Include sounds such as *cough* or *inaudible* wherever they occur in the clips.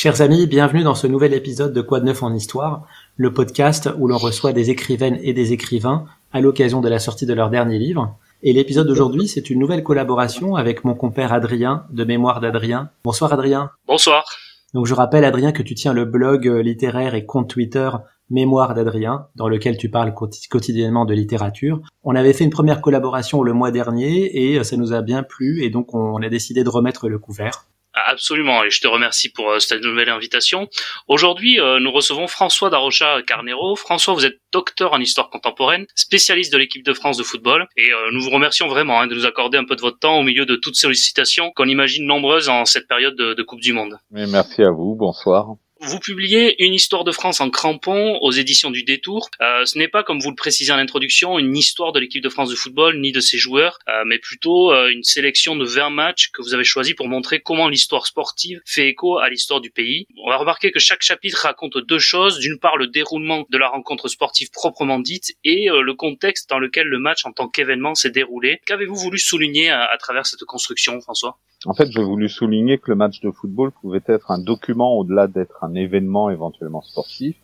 Chers amis, bienvenue dans ce nouvel épisode de Quoi de neuf en histoire, le podcast où l'on reçoit des écrivaines et des écrivains à l'occasion de la sortie de leur dernier livre. Et l'épisode d'aujourd'hui, c'est une nouvelle collaboration avec mon compère Adrien de Mémoire d'Adrien. Bonsoir Adrien. Bonsoir. Donc je rappelle Adrien que tu tiens le blog euh, littéraire et compte Twitter Mémoire d'Adrien, dans lequel tu parles quotidiennement de littérature. On avait fait une première collaboration le mois dernier et euh, ça nous a bien plu et donc on a décidé de remettre le couvert. Absolument, et je te remercie pour euh, cette nouvelle invitation. Aujourd'hui, euh, nous recevons François Darocha Carnero. François, vous êtes docteur en histoire contemporaine, spécialiste de l'équipe de France de football, et euh, nous vous remercions vraiment hein, de nous accorder un peu de votre temps au milieu de toutes ces sollicitations qu'on imagine nombreuses en cette période de, de Coupe du Monde. merci à vous, bonsoir. Vous publiez une histoire de France en crampon aux éditions du Détour. Euh, ce n'est pas, comme vous le précisez en introduction, une histoire de l'équipe de France de football ni de ses joueurs, euh, mais plutôt euh, une sélection de 20 matchs que vous avez choisi pour montrer comment l'histoire sportive fait écho à l'histoire du pays. On va remarquer que chaque chapitre raconte deux choses. D'une part, le déroulement de la rencontre sportive proprement dite et le contexte dans lequel le match en tant qu'événement s'est déroulé. Qu'avez-vous voulu souligner à travers cette construction, François? En fait, j'ai voulu souligner que le match de football pouvait être un document au-delà d'être un événement éventuellement sportif,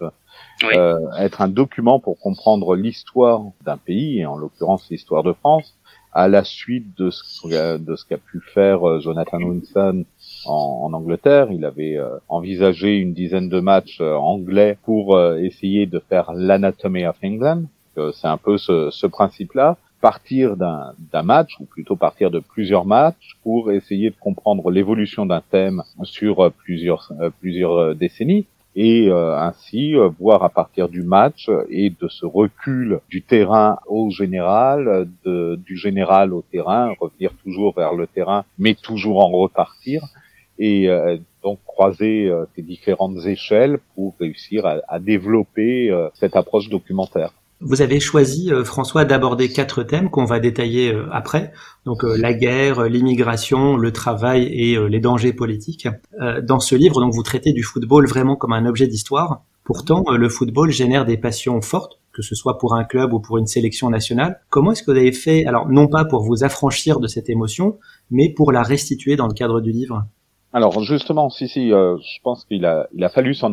euh, être un document pour comprendre l'histoire d'un pays, et en l'occurrence l'histoire de France, à la suite de ce, de ce qu'a pu faire euh, Jonathan Wilson en, Angleterre. Il avait euh, envisagé une dizaine de matchs euh, anglais pour essayer de faire l'Anatomy of England. C'est un peu ce, ce principe-là partir d'un match, ou plutôt partir de plusieurs matchs, pour essayer de comprendre l'évolution d'un thème sur euh, plusieurs, euh, plusieurs euh, décennies, et ainsi voir à partir du match et de ce recul du terrain au général, de, du général au terrain, revenir toujours vers le terrain, mais toujours en repartir, et donc croiser ces différentes échelles pour réussir à, à développer cette approche documentaire. Vous avez choisi, euh, François, d'aborder quatre thèmes qu'on va détailler euh, après. Donc euh, la guerre, l'immigration, le travail et les dangers politiques. dans ce livre, donc vous traitez du football vraiment comme un objet d'histoire. Pourtant, le football génère des passions fortes, que ce soit pour un club ou pour une sélection nationale. Comment est-ce que vous avez fait, alors non pas pour vous affranchir de cette émotion, mais pour la restituer dans le cadre du livre? Alors justement, si si, euh, je pense qu'il a il a fallu s'en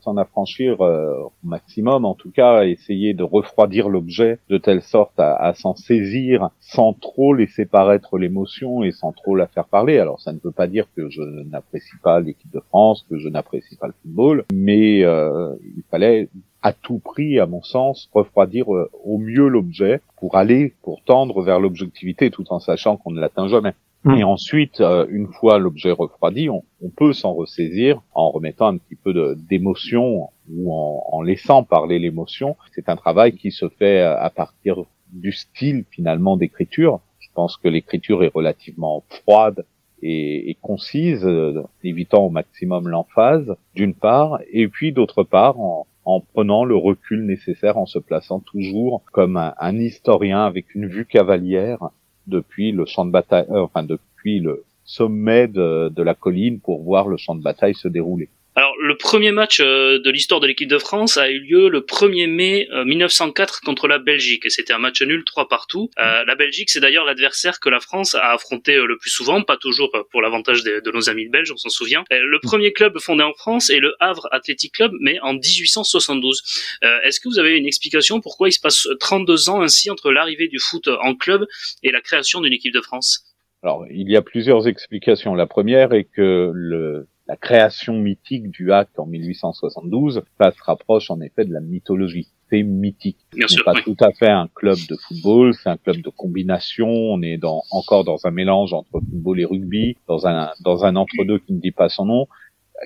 s'en affranchir euh, au maximum, en tout cas, essayer de refroidir l'objet de telle sorte à, à s'en saisir sans trop laisser paraître l'émotion et sans trop la faire parler. Alors ça ne veut pas dire que je n'apprécie pas l'équipe de France, que je n'apprécie pas le football, mais euh, il fallait à tout prix, à mon sens, refroidir au mieux l'objet pour aller, pour tendre vers l'objectivité tout en sachant qu'on ne l'atteint jamais. Et ensuite, euh, une fois l'objet refroidi, on, peut s'en ressaisir en remettant un petit peu d'émotion ou en, laissant parler l'émotion. C'est un travail qui se fait euh, à partir du style finalement d'écriture. Je pense que l'écriture est relativement froide et, concise, euh, évitant au maximum l'emphase, d'une part, et puis d'autre part, en, prenant le recul nécessaire, en se plaçant toujours comme un historien avec une vue cavalière depuis le champ de bataille, euh, enfin depuis le sommet de, de la colline pour voir le champ de bataille se dérouler. Alors, le premier match euh, de l'histoire de l'équipe de France a eu lieu le 1er mai 1904 euh, contre la Belgique. Et c'était un match nul, 3 partout. Euh, la Belgique, c'est d'ailleurs l'adversaire que la France a affronté le plus souvent, pas toujours pour l'avantage de, de, nos amis belges, on s'en souvient. Le premier club fondé en France est le Havre Athletic Club, mais en 1872. Est-ce que vous avez une explication pourquoi il se passe 32 ans ainsi entre l'arrivée du foot en club et la création d'une équipe de France? Alors, il y a plusieurs explications. La première est que le, la création mythique du acte en 1872, ça se rapproche en effet de la mythologie. C'est mythique. C'est pas tout à fait un club de football, c'est un club de combination. On est dans, encore dans un mélange entre football et rugby, dans un, dans un entre-deux qui ne dit pas son nom,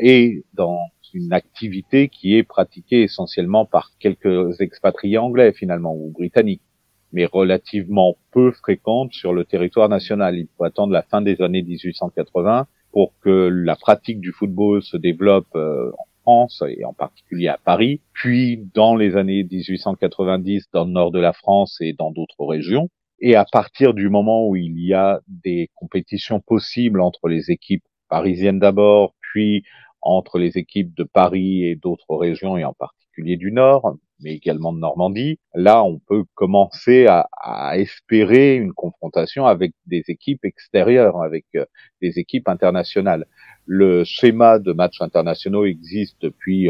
et dans une activité qui est pratiquée essentiellement par quelques expatriés anglais finalement ou britanniques mais relativement peu fréquente sur le territoire national. Il faut attendre la fin des années 1880 pour que la pratique du football se développe euh, en France et en particulier à Paris, puis dans les années 1890 dans le nord de la France et dans d'autres régions. Et à partir du moment où il y a des compétitions possibles entre les équipes parisiennes d'abord, puis entre les équipes de Paris et d'autres régions et en particulier particulier du Nord, mais également de Normandie. Là, on peut commencer à, espérer une confrontation avec des équipes extérieures, avec euh, des équipes internationales. Le schéma de matchs internationaux existe depuis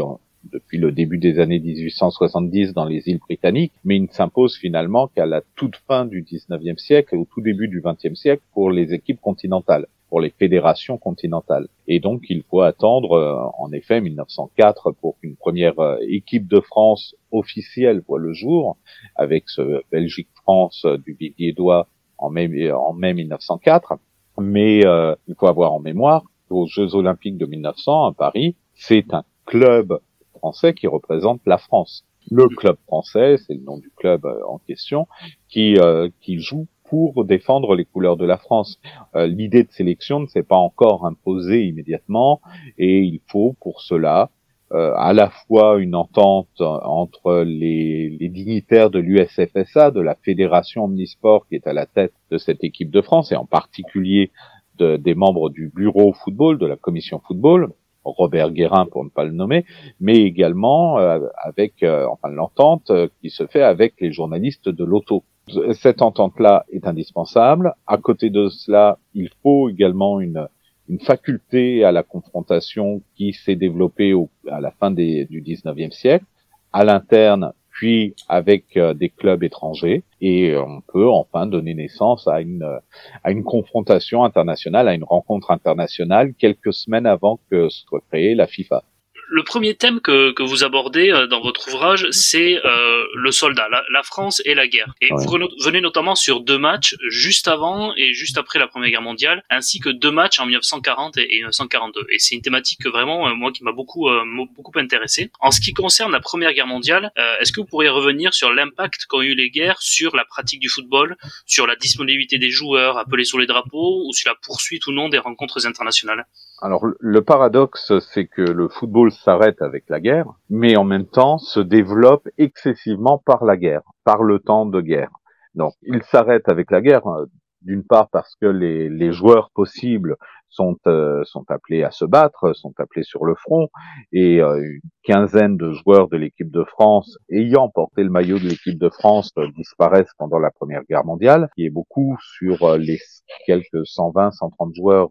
depuis le début des années 1870 dans les îles britanniques, mais il ne s'impose finalement qu'à la toute fin du 19e siècle et au tout début du 20e siècle pour les équipes continentales pour les fédérations continentales. Et donc, il faut attendre, euh, en effet, 1904 pour qu'une première euh, équipe de France officielle voit le jour, avec ce Belgique-France du Vivier d'Oie en mai, en mai 1904. Mais il faut avoir en mémoire qu'aux Jeux Olympiques de 1900 à Paris, c'est un club français qui représente la France. Le club français, c'est le nom du club euh, en question, qui, euh, qui joue pour défendre les couleurs de la France. Euh, l'idée de sélection ne s'est pas encore imposée immédiatement et il faut pour cela à la fois une entente entre les, les dignitaires de l'USFSA, de la fédération omnisport qui est à la tête de cette équipe de France et en particulier de, des membres du bureau football, de la commission football, Robert Guérin pour ne pas le nommer, mais également euh, avec euh, enfin l'entente euh, qui se fait avec les journalistes de l'auto. Cette entente-là est indispensable. À côté de cela, il faut également une, une faculté à la confrontation qui s'est développée au, à la fin des, du 19e siècle, à l'interne puis avec euh, des clubs étrangers, et on peut enfin donner naissance à une euh, à une confrontation internationale, à une rencontre internationale quelques semaines avant que soit créée la FIFA le premier thème que, que vous abordez euh, dans votre ouvrage, c'est euh, le soldat, la, France et la guerre. Et vous venez notamment sur deux matchs juste avant et juste après la Première Guerre mondiale, ainsi que deux matchs en 1940 et, 1942. Et c'est une thématique que vraiment, euh, moi, qui m'a beaucoup, beaucoup intéressé. En ce qui concerne la Première Guerre mondiale, est-ce que vous pourriez revenir sur l'impact qu'ont eu les guerres sur la pratique du football, sur la disponibilité des joueurs appelés sur les drapeaux, ou sur la poursuite ou non des rencontres internationales? Alors le paradoxe, c'est que le football s'arrête avec la guerre, mais en même temps se développe excessivement par la guerre, par le temps de guerre. Donc il s'arrête avec la guerre, euh, d'une part parce que les, joueurs possibles sont, euh, sont appelés à se battre, sont appelés sur le front, et euh, une quinzaine de joueurs de l'équipe de France ayant porté le maillot de l'équipe de France disparaissent pendant la Première Guerre mondiale, qui est beaucoup sur les quelques 120, 130 joueurs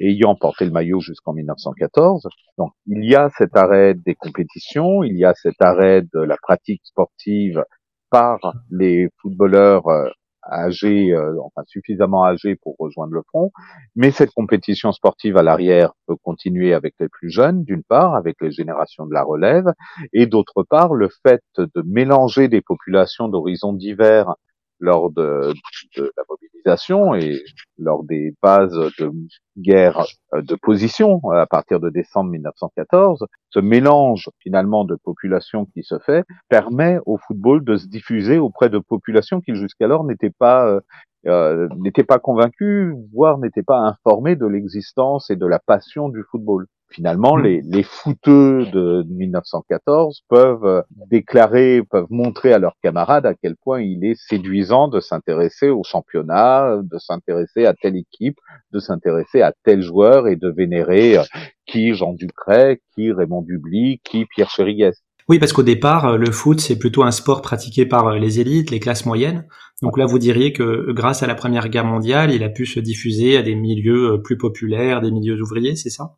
ayant porté le maillot jusqu'en 1914. Donc il y a cet arrêt des compétitions, il y a cet arrêt de la pratique sportive par les footballeurs euh, âgés, euh, enfin suffisamment âgés pour rejoindre le front, mais cette compétition sportive à l'arrière peut continuer avec les plus jeunes, d'une part, avec les générations de la relève, et d'autre part, le fait de mélanger des populations d'horizons divers lors de, de, la mobilisation et lors des bases de guerre euh, de position à partir de décembre 1914, ce mélange finalement de populations qui se fait permet au football de se diffuser auprès de populations qui jusqu'alors n'étaient pas euh, euh, n'étaient pas convaincus, voire n'étaient pas informés de l'existence et de la passion du football finalement, hmm. les, les footeux de 1914 peuvent euh, déclarer, peuvent montrer à leurs camarades à quel point il est séduisant de s'intéresser au championnat, de s'intéresser à telle équipe, de s'intéresser à tel joueur et de vénérer euh, qui Jean Ducret, qui Raymond Dubly, qui Pierre Chériguès. Oui, parce qu'au départ, euh, le foot, c'est plutôt un sport pratiqué par les élites, les classes moyennes. Donc là, vous diriez que grâce à la Première Guerre mondiale, il a pu se diffuser à des milieux plus populaires, des milieux ouvriers, c'est ça?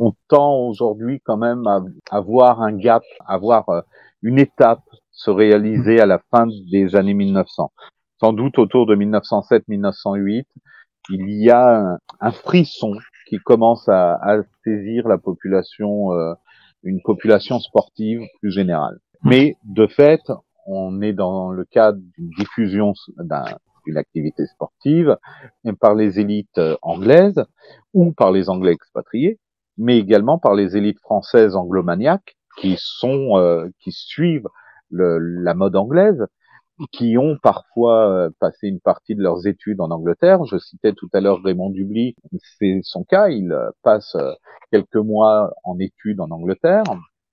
On tend aujourd'hui quand même à, avoir un gap, à voir euh, une étape se réaliser à la fin des années 1900. Sans doute autour de 1907-1908, il y a un, frisson qui commence à, saisir la population, euh, une population sportive plus générale. Mais de fait, on est dans le cadre d'une diffusion d'une activité sportive par les élites euh, anglaises ou par les Anglais expatriés, mais également par les élites françaises anglomaniaques qui sont euh, qui suivent le, la mode anglaise, qui ont parfois euh, passé une partie de leurs études en Angleterre. Je citais tout à l'heure Raymond Dubly, c'est son cas, il euh, passe quelques mois en études en Angleterre.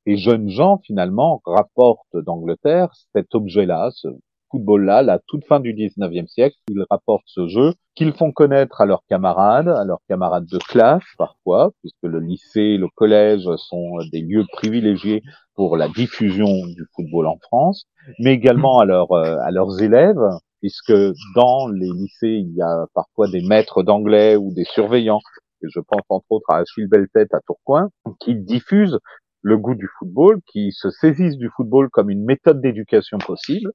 Et jeunes gens, finalement, rapportent d'Angleterre cet objet-là, ce football-là, la toute fin du 19e siècle, ils rapportent ce jeu, qu'ils font connaître à leurs camarades, à leurs camarades de classe parfois, puisque le lycée, le collège sont des lieux privilégiés pour la diffusion du football en France, mais également à, leurs euh, à leurs élèves, puisque dans les lycées, il y a parfois des maîtres d'anglais ou des surveillants, et je pense entre autres à Achille Belletête à Tourcoing, qui diffusent le goût du football, qui se saisissent du football comme une méthode d'éducation possible,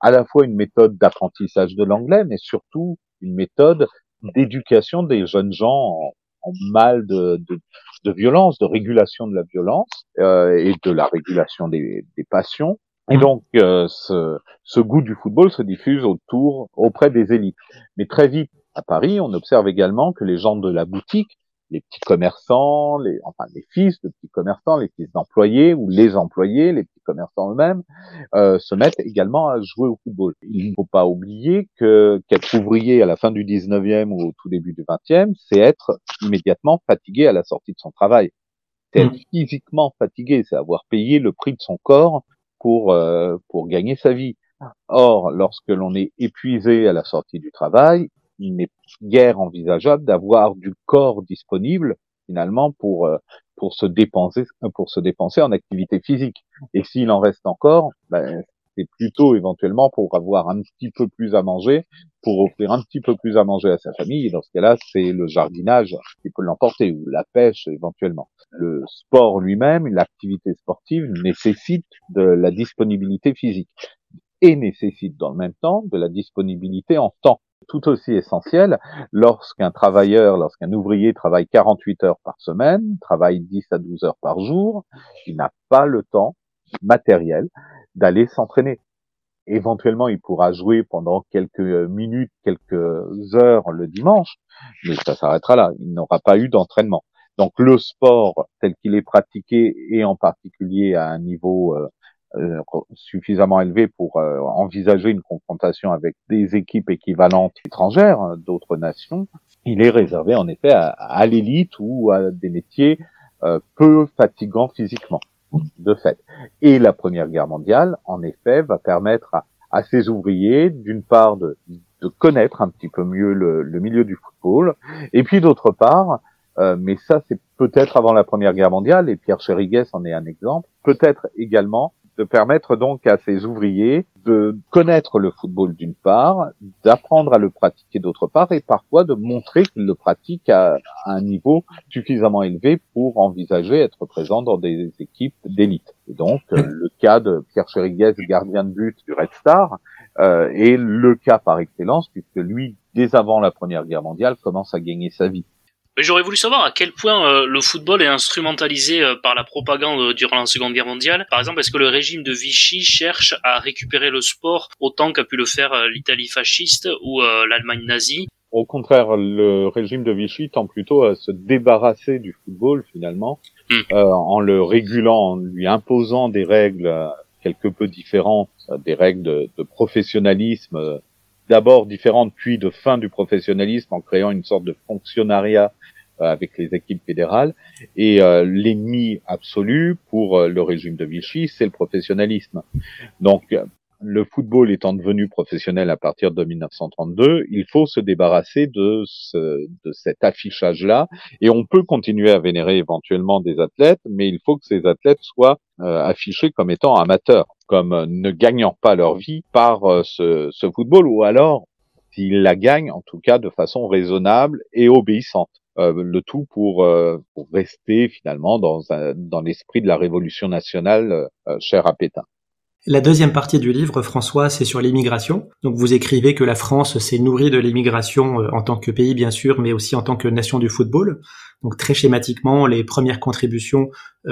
à la fois une méthode d'apprentissage de l'anglais, mais surtout une méthode d'éducation des jeunes gens en, mal de, de, violence, de régulation de la violence euh, et de la régulation des, des passions. Et mmh. donc, euh, ce, ce goût du football se diffuse autour, auprès des élites. Mais très vite, à Paris, on observe également que les gens de la boutique les petits commerçants, les, enfin les fils de petits commerçants, les fils d'employés ou les employés, les petits commerçants eux-mêmes, euh, se mettent également à jouer au football. Il ne faut pas oublier que qu'être ouvrier à la fin du 19e ou au tout début du 20e, c'est être immédiatement fatigué à la sortie de son travail. C'est être mmh. physiquement fatigué, c'est avoir payé le prix de son corps pour euh, pour gagner sa vie. Or, lorsque l'on est épuisé à la sortie du travail, il n'est guère envisageable d'avoir du corps disponible finalement pour euh, pour se dépenser pour se dépenser en activité physique. Et s'il en reste encore, ben, c'est plutôt éventuellement pour avoir un petit peu plus à manger, pour offrir un petit peu plus à manger à sa famille. Dans ce cas-là, c'est le jardinage qui peut l'emporter ou la pêche éventuellement. Le sport lui-même, l'activité sportive nécessite de la disponibilité physique et nécessite dans le même temps de la disponibilité en temps tout aussi essentiel lorsqu'un travailleur, lorsqu'un ouvrier travaille 48 heures par semaine, travaille 10 à 12 heures par jour, il n'a pas le temps matériel d'aller s'entraîner. Éventuellement, il pourra jouer pendant quelques minutes, quelques heures le dimanche, mais ça s'arrêtera là. Il n'aura pas eu d'entraînement. Donc le sport tel qu'il est pratiqué et en particulier à un niveau euh, suffisamment élevé pour euh, envisager une confrontation avec des équipes équivalentes étrangères hein, d'autres nations, il est réservé en effet à, l'élite ou à des métiers euh, peu fatigants physiquement, de fait. Et la Première Guerre mondiale, en effet, va permettre à, ces ouvriers, d'une part, de, de, connaître un petit peu mieux le, le milieu du football, et puis d'autre part, mais ça c'est peut-être avant la Première Guerre mondiale, et Pierre Chériguès en est un exemple, peut-être également de permettre donc à ces ouvriers de connaître le football d'une part, d'apprendre à le pratiquer d'autre part, et parfois de montrer qu'ils le pratiquent à, un niveau suffisamment élevé pour envisager être présent dans des équipes d'élite. Et donc, euh, le cas de Pierre Chériguez, gardien de but du Red Star, euh, est le cas par excellence, puisque lui, dès avant la Première Guerre mondiale, commence à gagner sa vie. J'aurais voulu savoir à quel point euh, le football est instrumentalisé euh, par la propagande euh, durant la Seconde Guerre mondiale. Par exemple, est-ce que le régime de Vichy cherche à récupérer le sport autant qu'a pu le faire l'Italie fasciste ou l'Allemagne nazie? Au contraire, le régime de Vichy tend plutôt à se débarrasser du football finalement, hmm. en le régulant, en lui imposant des règles quelque peu différentes, des règles de, de professionnalisme d'abord différentes, puis de fin du professionnalisme en créant une sorte de fonctionnariat euh, avec les équipes fédérales. Et euh, l'ennemi absolu pour euh, le régime de Vichy, c'est le professionnalisme. Donc, le football étant devenu professionnel à partir de 1932, il faut se débarrasser de, ce, de cet affichage-là. Et on peut continuer à vénérer éventuellement des athlètes, mais il faut que ces athlètes soient affichés comme étant amateurs, comme ne gagnant pas leur vie par ce, ce football, ou alors s'ils la gagnent, en tout cas de façon raisonnable et obéissante. Euh, le tout pour, euh, rester finalement dans, l'esprit de la révolution nationale euh, chère à Pétain. La deuxième partie du livre, François, c'est sur l'immigration. Donc vous écrivez que la France s'est nourrie de l'immigration en tant que pays, bien sûr, mais aussi en tant que nation du football. Donc très schématiquement, les premières contributions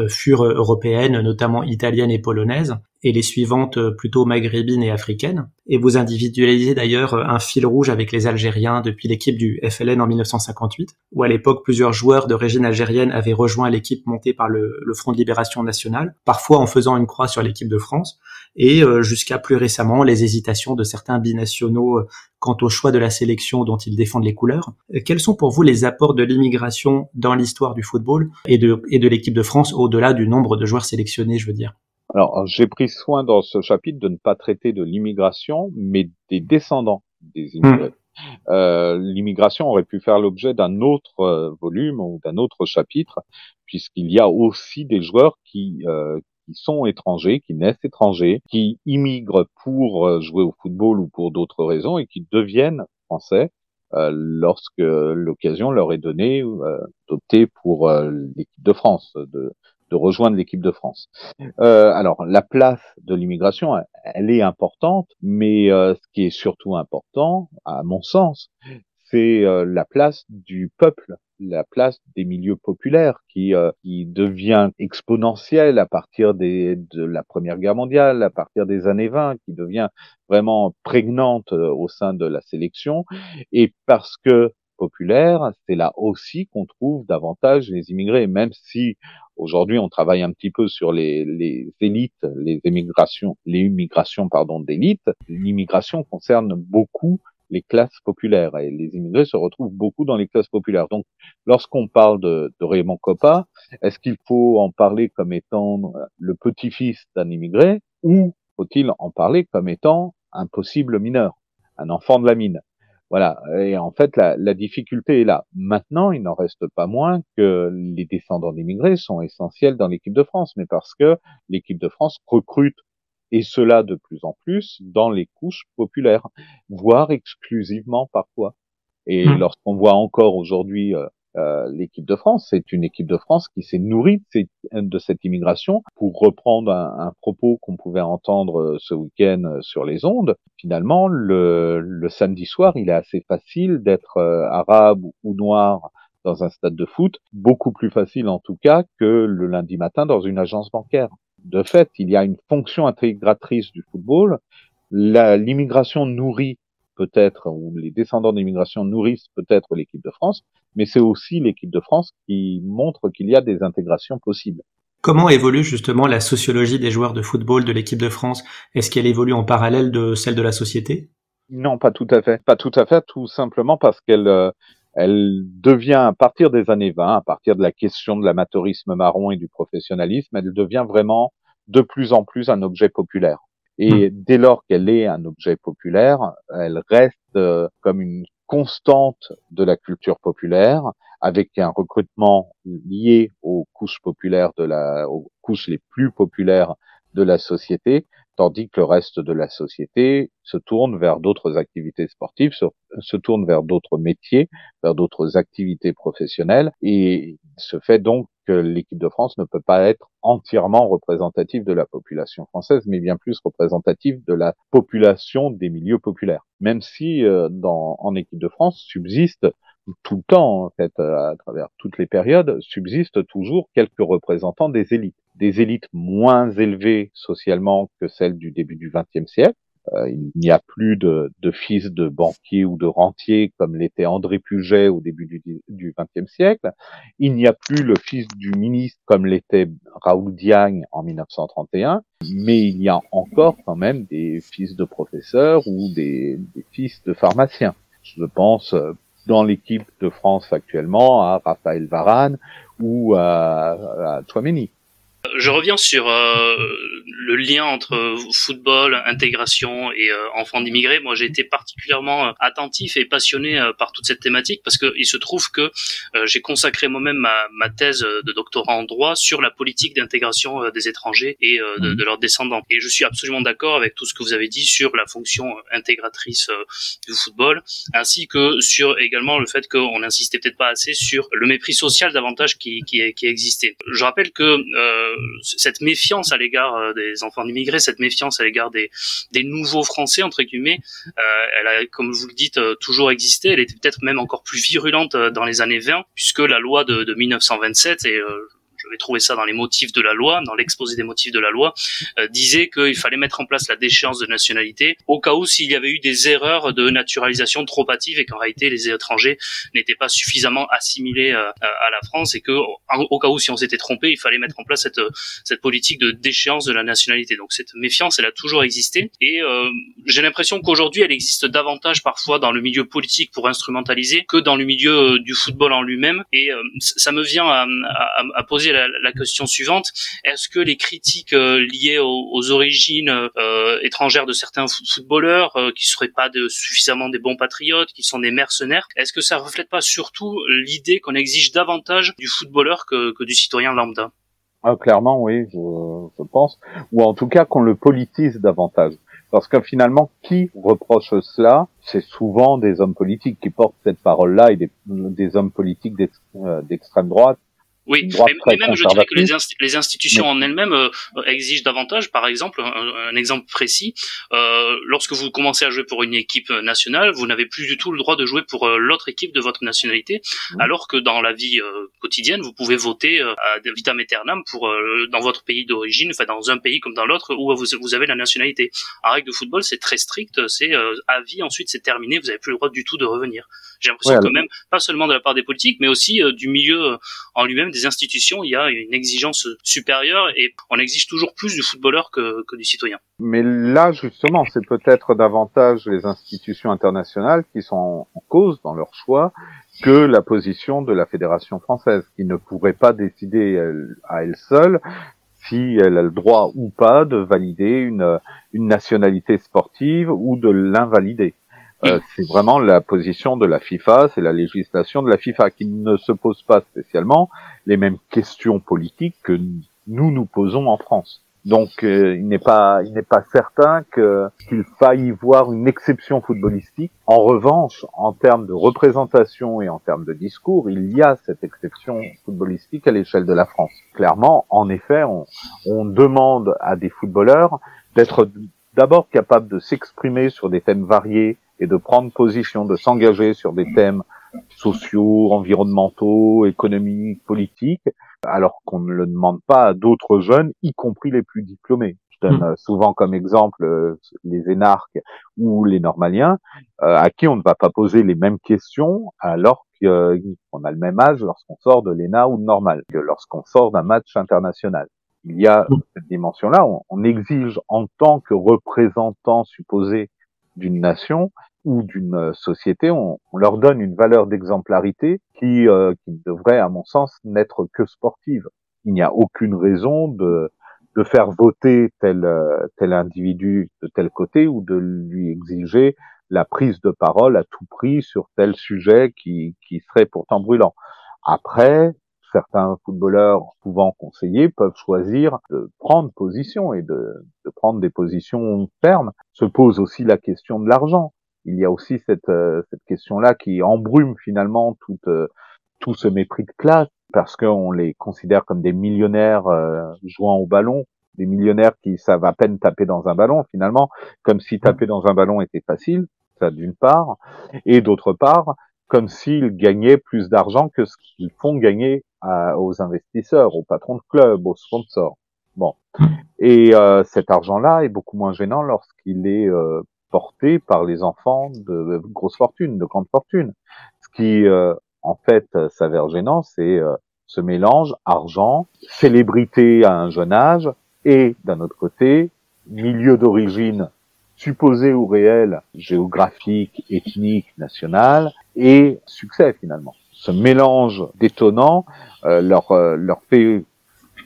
furent européennes, notamment italiennes et polonaises et les suivantes euh, plutôt maghrébines et africaines. Et vous individualisez d'ailleurs euh, un fil rouge avec les Algériens depuis l'équipe du FLN en 1958, où à l'époque plusieurs joueurs d'origine algérienne avaient rejoint l'équipe montée par le, Front de Libération Nationale, parfois en faisant une croix sur l'équipe de France, et euh, jusqu'à plus récemment les hésitations de certains binationaux quant au choix de la sélection dont ils défendent les couleurs. Quels sont pour vous les apports de l'immigration dans l'histoire du football et de, et de l'équipe de France au-delà du nombre de joueurs sélectionnés, je veux dire? Alors, j'ai pris soin dans ce chapitre de ne pas traiter de l'immigration, mais des descendants des immigrés. Hmm. Euh, l'immigration aurait pu faire l'objet d'un autre euh, volume ou d'un autre chapitre, puisqu'il y a aussi des joueurs qui, euh, qui sont étrangers, qui naissent étrangers, qui immigrent pour euh, jouer au football ou pour d'autres raisons et qui deviennent français euh, lorsque l'occasion leur est donnée euh, d'opter pour l'équipe de France, de, de rejoindre l'équipe de France. Euh, alors, la place de l'immigration, elle est importante, mais euh, ce qui est surtout important, à mon sens, c'est euh, la place du peuple, la place des milieux populaires qui, qui devient exponentielle à partir des, de la Première Guerre mondiale, à partir des années 20, qui devient vraiment prégnante au sein de la sélection, et parce que populaire, c'est là aussi qu'on trouve davantage les immigrés, même si aujourd'hui on travaille un petit peu sur les, les élites, les immigrations, les immigrations pardon d'élite. L'immigration concerne beaucoup les classes populaires et les immigrés se retrouvent beaucoup dans les classes populaires. Donc, lorsqu'on parle de, de Raymond Coppa, est-ce qu'il faut en parler comme étant le petit-fils d'un immigré ou faut-il en parler comme étant un possible mineur, un enfant de la mine? Voilà. Et en fait, la, la difficulté est là. Maintenant, il n'en reste pas moins que les descendants d'immigrés sont essentiels dans l'équipe de France, mais parce que l'équipe de France recrute, et cela de plus en plus, dans les couches populaires, voire exclusivement parfois. Et mmh. lorsqu'on voit encore aujourd'hui euh, euh, l'équipe de France. C'est une équipe de France qui s'est nourrie de, cette immigration. Pour reprendre un, propos qu'on pouvait entendre euh, ce week-end euh, sur les ondes, finalement, le, samedi soir, il est assez facile d'être arabe ou noir dans un stade de foot, beaucoup plus facile en tout cas que le lundi matin dans une agence bancaire. De fait, il y a une fonction intégratrice du football. L'immigration nourrit peut-être, ou les descendants d'immigration nourrissent peut-être l'équipe de France, mais c'est aussi l'équipe de France qui montre qu'il y a des intégrations possibles. Comment évolue justement la sociologie des joueurs de football de l'équipe de France? Est-ce qu'elle évolue en parallèle de celle de la société? Non, pas tout à fait. Pas tout à fait, tout simplement parce qu'elle euh, elle devient à partir des années 20, à partir de la question de l'amateurisme marron et du professionnalisme, elle devient vraiment de plus en plus un objet populaire. Et hmm. dès lors qu'elle est un objet populaire, elle reste euh, comme une constante de la culture populaire, avec un recrutement lié aux couches populaires de la, aux couches les plus populaires de la société, tandis que le reste de la société se tourne vers d'autres activités sportives, se, tourne vers d'autres métiers, vers d'autres activités professionnelles, et se fait donc que l'équipe de France ne peut pas être entièrement représentative de la population française, mais bien plus représentative de la population des milieux populaires. Même si euh, en équipe de France subsiste tout le temps, en fait, à travers toutes les périodes, subsistent toujours quelques représentants des élites. Des élites moins élevées socialement que celles du début du XXe siècle, euh, il n'y a plus de, de, fils de banquiers ou de rentiers comme l'était André Puget au début du XXe siècle. Il n'y a plus le fils du ministre comme l'était Raoul Diagne en 1931. Mais il y a encore quand même des fils de professeurs ou des, des fils de pharmaciens. Je pense euh, dans l'équipe de France actuellement à Raphaël Varane ou à, à. Je reviens sur euh, le lien entre football, intégration et euh, enfants d'immigrés. Moi, j'ai été particulièrement euh, attentif et passionné par toute cette thématique parce qu'il se trouve que j'ai consacré moi-même ma, ma, thèse de doctorat en droit sur la politique d'intégration des étrangers et de, mmh. de, leurs descendants. Et je suis absolument d'accord avec tout ce que vous avez dit sur la fonction intégratrice du football, ainsi que sur également le fait qu'on n'insistait peut-être pas assez sur le mépris social davantage qui, qui, qui existait. Je rappelle que cette méfiance à l'égard euh, des enfants d'immigrés, cette méfiance à l'égard des, des nouveaux Français entre guillemets, euh, elle a, comme vous le dites, euh, toujours existé. Elle était peut-être même encore plus virulente dans les années 20, puisque la loi de, de 1927 et vais trouver ça dans les motifs de la loi, dans l'exposé des motifs de la loi, euh, disait qu'il fallait mettre en place la déchéance de nationalité au cas où s'il y avait eu des erreurs de naturalisation trop hâtives et qu'en réalité les étrangers n'étaient pas suffisamment assimilés euh, à la France et que au cas où si on s'était trompé, il fallait mettre en place cette cette politique de déchéance de la nationalité. Donc cette méfiance, elle a toujours existé et euh, j'ai l'impression qu'aujourd'hui elle existe davantage parfois dans le milieu politique pour instrumentaliser que dans le milieu du football en lui-même et ça me vient à, à, à poser poser la, question suivante. Est-ce que les critiques liées aux, origines étrangères de certains footballeurs qui seraient pas suffisamment des bons patriotes, qui sont des mercenaires, est-ce que ça reflète pas surtout l'idée qu'on exige davantage du footballeur que, du citoyen lambda? Ah, Clairement, oui, je, pense. Ou en tout cas qu'on le politise davantage. Parce que finalement, qui reproche cela? C'est souvent des hommes politiques qui portent cette parole-là et des, hommes politiques euh, d'extrême droite oui, mais, même je dirais que les, les institutions en elles-mêmes euh, exigent davantage. Par exemple, un, exemple précis, euh, lorsque vous commencez à jouer pour une équipe nationale, vous n'avez plus du tout le droit de jouer pour euh, l'autre équipe de votre nationalité, mmh. alors que dans la vie euh, quotidienne, vous pouvez voter à vitam aeternam pour dans votre pays d'origine, enfin dans un pays comme dans l'autre où vous, vous, avez la nationalité. En règle de football, c'est très strict, c'est à vie. Ensuite, c'est terminé, vous n'avez plus le droit du tout de revenir. J'ai l'impression que même, pas seulement de la part des politiques, mais aussi euh, du milieu euh, en lui-même, des institutions, il y a une exigence supérieure et on exige toujours plus du footballeur que, que du citoyen. Mais là, justement, c'est peut-être davantage les institutions internationales qui sont en cause dans leur choix que la position de la Fédération française, qui ne pourrait pas décider à elle seule si elle a le droit ou pas de valider une, une nationalité sportive ou de l'invalider. Euh, c'est vraiment la position de la FIFA, c'est la législation de la FIFA qui ne se pose pas spécialement les mêmes questions politiques que nous nous posons en France. Donc euh, il n'est pas il n'est pas certain qu'il faille y voir une exception footballistique. En revanche, en termes de représentation et en termes de discours, il y a cette exception footballistique à l'échelle de la France. Clairement, en effet, on, on demande à des footballeurs d'être d'abord capables de s'exprimer sur des thèmes variés et de prendre position, de s'engager sur des thèmes sociaux, environnementaux, économiques, politiques, alors qu'on ne le demande pas à d'autres jeunes, y compris les plus diplômés. Je donne hmm. souvent comme exemple euh, les énarques ou les normaliens, euh, à qui on ne va pas poser les mêmes questions alors qu'on a le même âge lorsqu'on sort de l'ENA ou de normal, que lorsqu'on sort d'un match international. Il y a hmm. cette dimension-là, on exige en tant que représentant supposé d'une nation ou d'une euh, société, on, leur donne une valeur d'exemplarité qui, euh, qui devrait, à mon sens, n'être que sportive. Il n'y a aucune raison de, de faire voter tel, euh, tel individu de tel côté ou de lui exiger la prise de parole à tout prix sur tel sujet qui, qui serait pourtant brûlant. Après, certains footballeurs pouvant conseiller peuvent choisir de prendre position et de, de prendre des positions fermes. Se pose aussi la question de l'argent il y a aussi cette, euh, cette question-là qui embrume finalement tout, euh, tout ce mépris de classe parce qu'on les considère comme des millionnaires euh, jouant au ballon, des millionnaires qui savent à peine taper dans un ballon finalement, comme si taper dans un ballon était facile, ça d'une part, et d'autre part, comme s'ils gagnaient plus d'argent que ce qu'ils font gagner aux investisseurs, aux patrons de clubs, aux sponsors. Bon, et cet argent-là est beaucoup moins gênant lorsqu'il est porté par les enfants de grosses fortunes, de grandes fortunes. Ce qui, euh, en fait, s'avère gênant, c'est euh, ce mélange argent, célébrité à un jeune âge, et d'un autre côté, milieu d'origine supposé ou réel, géographique, ethnique, national, et succès finalement. Ce mélange détonnant euh, leur, leur fait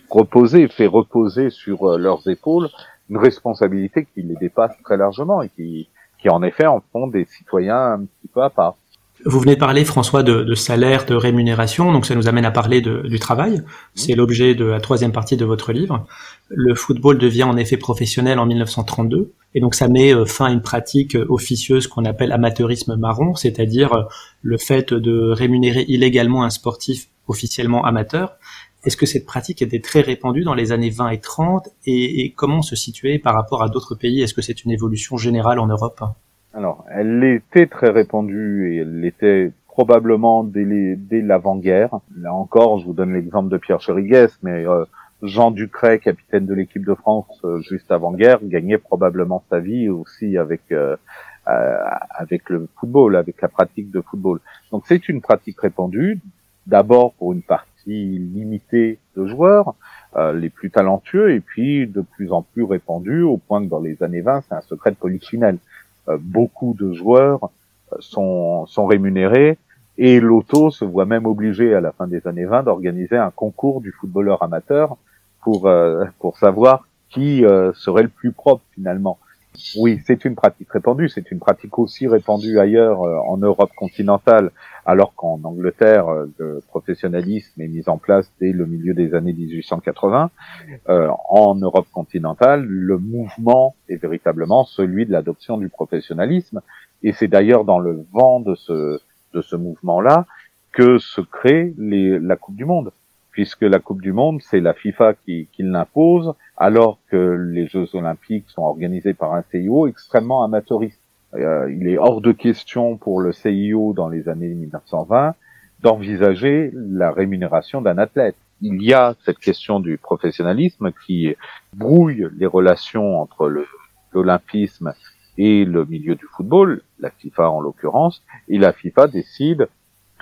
reposer, fait reposer sur leurs épaules une responsabilité qui les dépasse très largement et qui, qui en effet en font des citoyens un petit peu à part. Vous venez parler, François, de, salaire, de rémunération, donc ça nous amène à parler du travail. C'est l'objet de la troisième partie de votre livre. Le football devient en effet professionnel en 1932, et donc ça met euh, fin à une pratique officieuse qu'on appelle amateurisme marron, c'est-à-dire euh, le fait de rémunérer illégalement un sportif officiellement amateur. Est-ce que cette pratique était très répandue dans les années 20 et 30 et, comment se situer par rapport à d'autres pays? Est-ce que c'est une évolution générale en Europe? Alors, elle était très répandue et elle l'était probablement dès, l'avant-guerre. Là encore, je vous donne l'exemple de Pierre Chériguès, mais euh, Jean Ducret, capitaine de l'équipe de France euh, juste avant-guerre, gagnait probablement sa vie aussi avec euh, avec le football, avec la pratique de football. Donc c'est une pratique répandue, d'abord pour une partie limité de joueurs, euh, les plus talentueux, et puis de plus en plus répandus, au point que dans les années 20, c'est un secret de polichinelle. Euh, beaucoup de joueurs euh, sont, rémunérés Et l'auto se voit même obligé à la fin des années 20 d'organiser un concours du footballeur amateur pour euh, pour savoir qui serait le plus propre finalement. Oui, c'est une pratique répandue, c'est une pratique aussi répandue ailleurs euh, en Europe continentale, alors qu'en Angleterre, le professionnalisme est mis en place dès le milieu des années 1880. en Europe continentale, le mouvement est véritablement celui de l'adoption du professionnalisme, et c'est d'ailleurs dans le vent de ce de ce mouvement-là que se crée les, la Coupe du Monde, puisque la Coupe du Monde, c'est la FIFA qui, qui l'impose, alors que les Jeux Olympiques sont organisés par un CIO extrêmement amateuriste. Euh, il est hors de question pour le CIO dans les années 1920 d'envisager la rémunération d'un athlète. Il y a cette question du professionnalisme qui brouille les relations entre l'olympisme et le milieu du football, la FIFA en l'occurrence, et la FIFA décide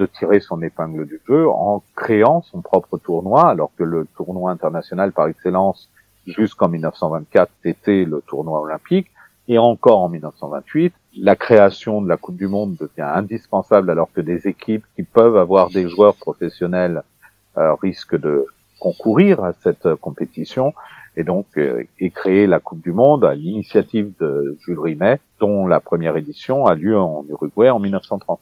de tirer son épingle du jeu en créant son propre tournoi, alors que le tournoi international par excellence jusqu'en 1924 était le tournoi olympique, et encore en 1928, la création de la Coupe du Monde devient indispensable alors que des équipes qui peuvent avoir des joueurs professionnels euh, risquent de concourir à cette compétition et donc euh, est créée la Coupe du Monde à l'initiative de Jules Rimet, dont la première édition a lieu en Uruguay en 1930.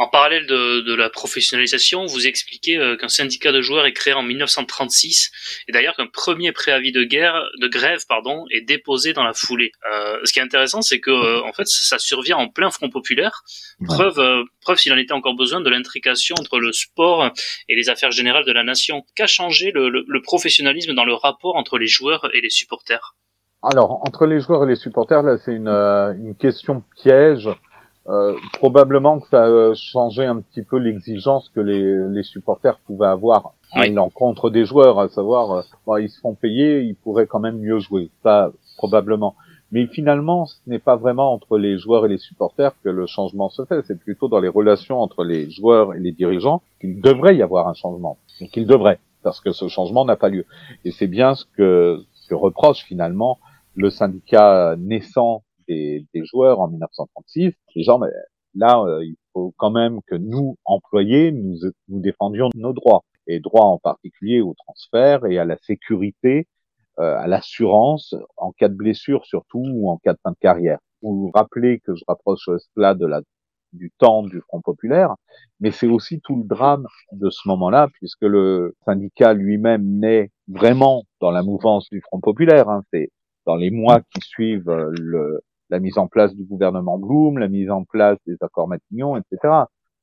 En parallèle de, de la professionnalisation, vous expliquez euh, qu'un syndicat de joueurs est créé en 1936 et d'ailleurs qu'un premier préavis de guerre, de grève, pardon, est déposé dans la foulée. Euh, ce qui est intéressant, c'est que euh, en fait, ça survient en plein front populaire. Preuve, euh, preuve s'il en était encore besoin de l'intrication entre le sport et les affaires générales de la nation. Qu'a changé le, le, le professionnalisme dans le rapport entre les joueurs et les supporters? Alors, entre les joueurs et les supporters, là, c'est une, une question piège euh, probablement que ça a changé un petit peu l'exigence que les, les, supporters pouvaient avoir à l'encontre des joueurs, à savoir, euh, ils se font payer, ils pourraient quand même mieux jouer. Ça, probablement. Mais finalement, ce n'est pas vraiment entre les joueurs et les supporters que le changement se fait. C'est plutôt dans les relations entre les joueurs et les dirigeants qu'il devrait y avoir un changement. Et qu'il devrait, parce que ce changement n'a pas lieu. Et c'est bien ce que, ce que reproche finalement le syndicat naissant des, joueurs en 1936, les gens, mais là, euh, il faut quand même que nous, employés, nous, nous défendions nos droits, et droits en particulier au transfert et à la sécurité, euh, à l'assurance en cas de blessure surtout ou en cas de fin de carrière. Vous vous rappelez que je rapproche cela de la du temps du Front populaire, mais c'est aussi tout le drame de ce moment-là, puisque le syndicat lui-même naît vraiment dans la mouvance du Front populaire. Hein. C'est dans les mois qui suivent euh, le, la mise en place du gouvernement Blum, la mise en place des accords Matignon, etc.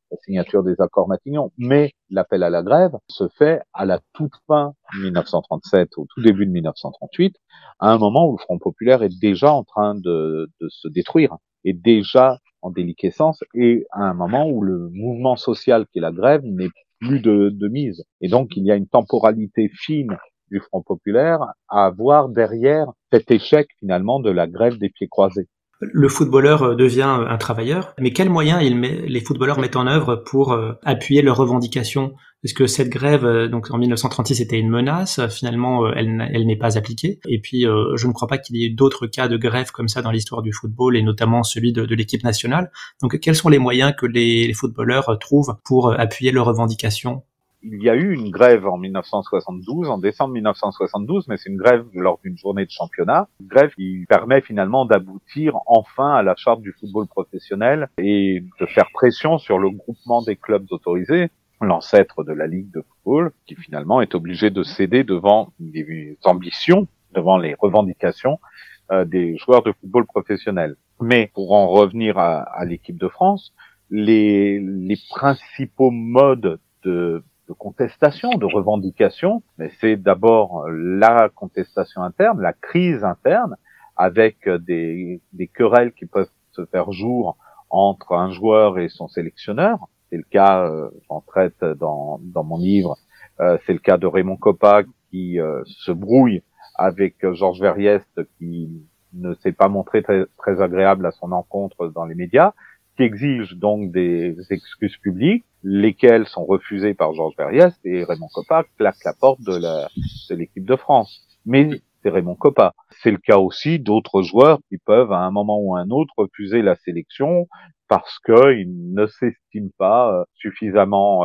La signature des accords Matignon. Mais l'appel à la grève se fait à la toute fin 1937, au tout début de 1938, à un moment où le Front populaire est déjà en train de, de se détruire, est déjà en déliquescence, et à un moment où le mouvement social qui est la grève n'est plus de, de mise. Et donc il y a une temporalité fine du Front populaire à voir derrière cet échec finalement de la grève des pieds croisés le footballeur euh, devient un travailleur, mais quels moyens les footballeurs mettent en œuvre pour euh, appuyer leurs revendications? Est-ce que cette grève, euh, donc en 1936, était une menace? Finalement, elle, elle n'est pas appliquée. Et puis, je ne crois pas qu'il y ait d'autres cas de grève comme ça dans l'histoire du football, et notamment celui de, l'équipe nationale. Donc, quels sont les moyens que les footballeurs trouvent pour appuyer leurs revendications? Il y a eu une grève en 1972, en décembre 1972, mais c'est une grève lors d'une journée de championnat, une grève qui permet finalement d'aboutir enfin à la charte du football professionnel et de faire pression sur le groupement des clubs autorisés, l'ancêtre de la Ligue de football, qui finalement est obligé de céder devant les ambitions, devant les revendications euh, des joueurs de football professionnel. Mais pour en revenir à, à l'équipe de France, les, les principaux modes de de contestation, de revendication, mais c'est d'abord la contestation interne, la crise interne, avec des, des querelles qui peuvent se faire jour entre un joueur et son sélectionneur. C'est le cas, euh, j'en traite dans, dans mon livre, euh, c'est le cas de Raymond Coppa qui euh, se brouille avec Georges Verriest qui ne s'est pas montré très, très agréable à son encontre dans les médias qui exige donc des excuses publiques, lesquelles sont refusées par Georges Berriès et Raymond Coppa claque la porte de la de l'équipe de France. Mais c'est Raymond Coppa. C'est le cas aussi d'autres joueurs qui peuvent à un moment ou à un autre refuser la sélection parce qu'ils ne s'estiment pas suffisamment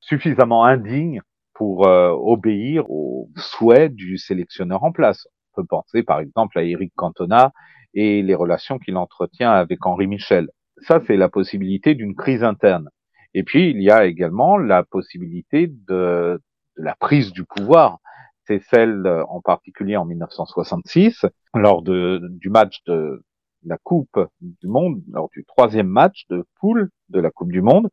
suffisamment indignes pour obéir aux souhaits du sélectionneur en place. On peut penser par exemple à Eric Cantona et les relations qu'il entretient avec Henri Michel. Ça, c'est la possibilité d'une crise interne. Et puis, il y a également la possibilité de, de la prise du pouvoir. C'est celle, en particulier en 1966, lors de, du match de la Coupe du Monde, lors du troisième match de poule de la Coupe du Monde.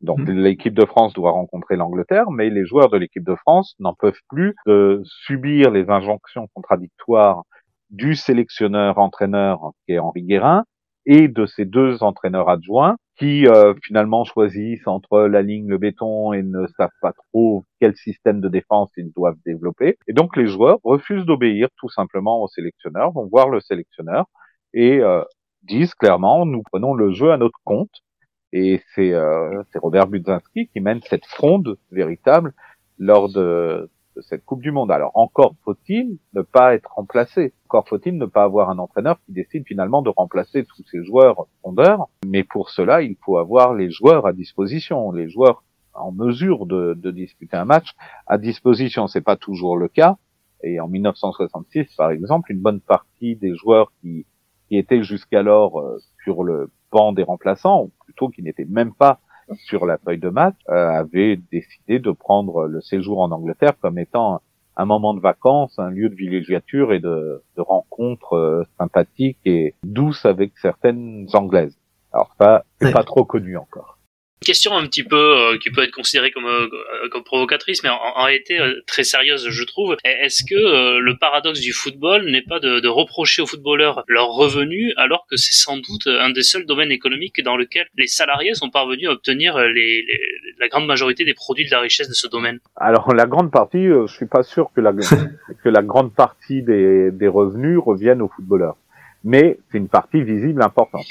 Donc, mmh. l'équipe de France doit rencontrer l'Angleterre, mais les joueurs de l'équipe de France n'en peuvent plus de subir les injonctions contradictoires du sélectionneur entraîneur qui est Henri Guérin et de ses deux entraîneurs adjoints qui euh, finalement choisissent entre la ligne, le béton et ne savent pas trop quel système de défense ils doivent développer. Et donc les joueurs refusent d'obéir tout simplement au sélectionneur, vont voir le sélectionneur et euh, disent clairement nous prenons le jeu à notre compte. Et c'est euh, Robert Budzinski qui mène cette fronde véritable lors de, de cette Coupe du Monde. Alors encore faut-il ne pas être remplacé. Encore faut-il ne pas avoir un entraîneur qui décide finalement de remplacer tous ces joueurs fondeurs. Mais pour cela, il faut avoir les joueurs à disposition, les joueurs en mesure de, de disputer un match à disposition. C'est pas toujours le cas. Et en 1966, par exemple, une bonne partie des joueurs qui, qui étaient jusqu'alors euh, sur le banc des remplaçants, ou plutôt qui n'étaient même pas sur la feuille de match, euh, avait décidé de prendre le séjour en Angleterre comme étant un moment de vacances, un lieu de villégiature et de, de rencontres euh, sympathiques et douces avec certaines Anglaises. Alors ça, c'est pas trop connu encore question un petit peu euh, qui peut être considérée comme, euh, comme provocatrice, mais en, réalité euh, très sérieuse, je trouve. Est-ce que le paradoxe du football n'est pas de, de, reprocher aux footballeurs leurs revenus, alors que c'est sans doute un des seuls domaines économiques dans lequel les salariés sont parvenus à obtenir les, les, la grande majorité des produits de la richesse de ce domaine? Alors la grande partie, je suis pas sûr que la, *laughs* que la grande partie des, des revenus reviennent aux footballeurs, mais c'est une partie visible importante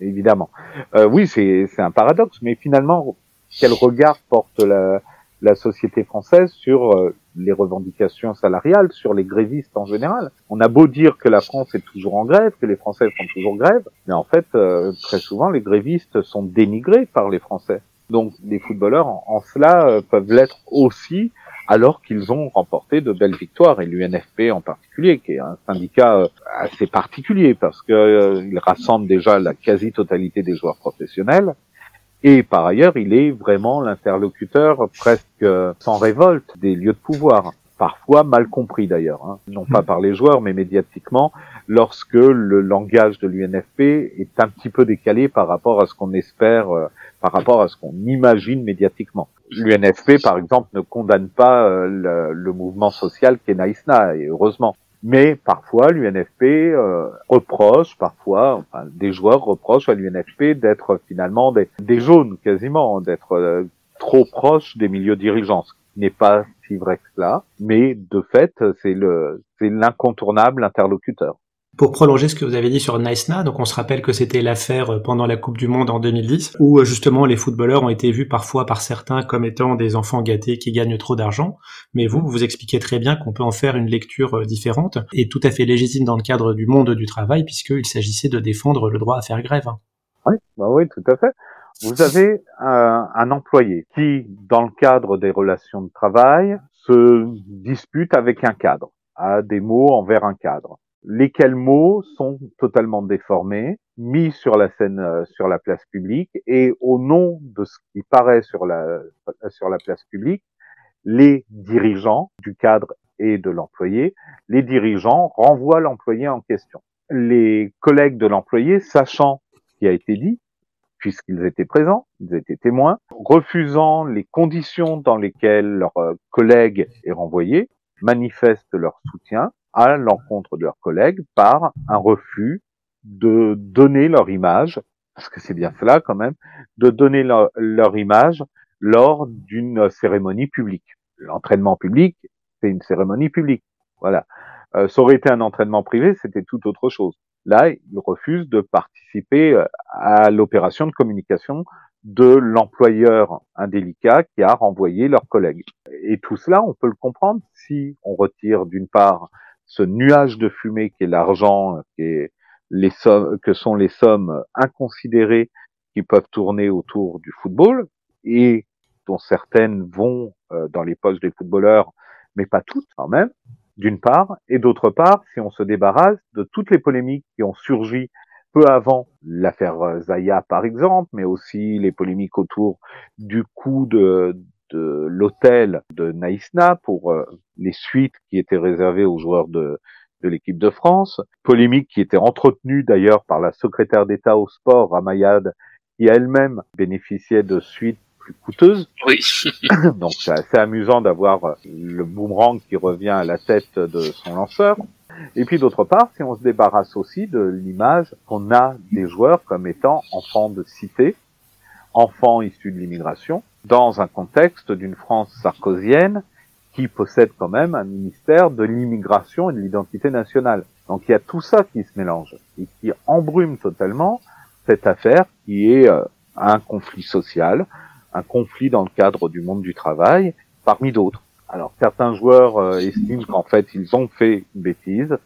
évidemment. Euh, oui, c'est un paradoxe, mais finalement, quel regard porte la, la société française sur euh, les revendications salariales, sur les grévistes en général? On a beau dire que la France est toujours en grève, que les Français font toujours grève, mais en fait, euh, très souvent, les grévistes sont dénigrés par les Français. Donc, les footballeurs, en, cela, euh, peuvent l'être aussi alors qu'ils ont remporté de belles victoires, et l'UNFP en particulier, qui est un syndicat euh, assez particulier, parce qu'il euh, rassemble déjà la quasi-totalité des joueurs professionnels, et par ailleurs, il est vraiment l'interlocuteur presque sans révolte des lieux de pouvoir, parfois mal compris d'ailleurs, hein. non pas par les joueurs, mais médiatiquement, lorsque le langage de l'UNFP est un petit peu décalé par rapport à ce qu'on espère, euh, par rapport à ce qu'on imagine médiatiquement l'UNFP, par exemple, ne condamne pas euh, le, mouvement social qu'est Naïsna, et heureusement. Mais parfois, l'UNFP euh, reproche, parfois, enfin, des joueurs reprochent à l'UNFP d'être finalement des, des, jaunes, quasiment, d'être euh, trop proche des milieux dirigeants, n'est pas si vrai que cela, mais de fait, c'est le, c'est l'incontournable interlocuteur. Pour prolonger ce que vous avez dit sur Naïsna, donc on se rappelle que c'était l'affaire pendant la Coupe du Monde en 2010, où euh, justement les footballeurs ont été vus parfois par certains comme étant des enfants gâtés qui gagnent trop d'argent, mais vous, vous expliquez très bien qu'on peut en faire une lecture euh, différente et tout à fait légitime dans le cadre du monde du travail, puisqu'il s'agissait de défendre le droit à faire grève. Oui, bah oui, tout à fait. Vous avez un, un employé qui, dans le cadre des relations de travail, se dispute avec un cadre, a des mots envers un cadre lesquels mots sont totalement déformés, mis sur la scène, euh, sur la place publique, et au nom de ce qui paraît sur la, sur la place publique, les dirigeants du cadre et de l'employé, les dirigeants renvoient l'employé en question. Les collègues de l'employé, sachant ce qui a été dit, puisqu'ils étaient présents, ils étaient témoins, refusant les conditions dans lesquelles leur euh, collègue est renvoyé, manifestent leur soutien à l'encontre de leurs collègues par un refus de donner leur image, parce que c'est bien cela quand même, de donner leur, image lors d'une cérémonie publique. L'entraînement public, c'est une cérémonie publique. Voilà. Euh, ça aurait été un entraînement privé, c'était tout autre chose. Là, ils refusent de participer euh, à l'opération de communication de l'employeur indélicat qui a renvoyé leurs collègues. Et tout cela, on peut le comprendre si on retire d'une part ce nuage de fumée qui est l'argent, qui est les sommes, que sont les sommes inconsidérées qui qui peuvent tourner autour du football et dont certaines vont euh, dans les poches des footballeurs, mais pas toutes quand même, d'une part, et d'autre part, si on se débarrasse de toutes les polémiques qui ont surgi peu avant l'affaire euh, Zaya par exemple, mais aussi les polémiques autour du coût de, de l'hôtel de Naïsna pour euh, les suites qui étaient réservées aux joueurs de, de l'équipe de France, polémique qui était entretenue d'ailleurs par la secrétaire d'État au sport, Ramayad, qui elle-même bénéficiait de suites plus coûteuses. *laughs* Oui. *laughs* Donc c'est assez amusant d'avoir le boomerang qui revient à la tête de son lanceur. Et puis d'autre part, si on se débarrasse aussi de l'image qu'on a des joueurs comme étant enfants de cité, enfants issus de l'immigration, dans un contexte d'une France sarkozienne qui possède quand même un ministère de l'immigration et de l'identité nationale. Donc il y a tout ça qui se mélange et qui embrume totalement cette affaire qui est euh, un conflit social, un conflit dans le cadre du monde du travail, parmi d'autres. Alors certains joueurs euh, estiment qu'en fait ils ont fait une bêtise,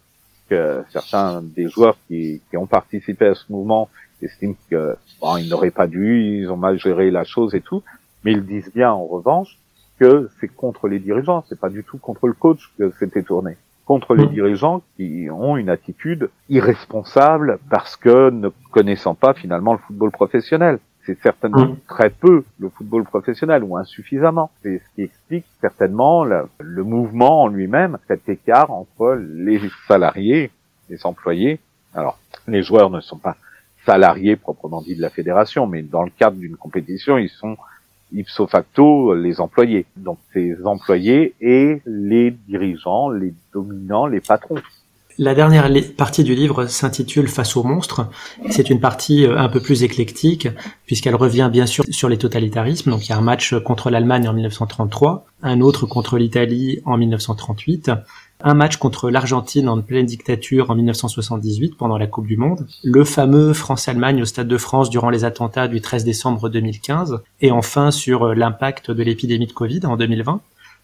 que certains des joueurs qui, qui ont participé à ce mouvement estiment que bon, ils n'auraient pas dû, ils ont mal géré la chose et tout, mais ils disent bien en revanche que c'est contre les dirigeants, c'est pas du tout contre le coach que c'était tourné, contre les mmh. dirigeants qui ont une attitude irresponsable parce que ne connaissant pas finalement le football professionnel. C'est certainement mmh. très peu le football professionnel ou insuffisamment. C'est ce qui explique certainement le, le mouvement en lui-même, cet écart entre les salariés, les employés. Alors, les joueurs ne sont pas salariés proprement dit de la fédération, mais dans le cadre d'une compétition, ils sont ipso facto les employés. Donc ces employés et les dirigeants, les dominants, les patrons. La dernière partie du livre s'intitule Face aux monstres. C'est une partie euh, un peu plus éclectique puisqu'elle revient bien sûr sur les totalitarismes. Donc il y a un match contre l'Allemagne en 1933, un autre contre l'Italie en 1938, un match contre l'Argentine en pleine dictature en 1978 pendant la Coupe du Monde, le fameux France-Allemagne au Stade de France durant les attentats du 13 décembre 2015, et enfin sur euh, l'impact de l'épidémie de Covid en 2020.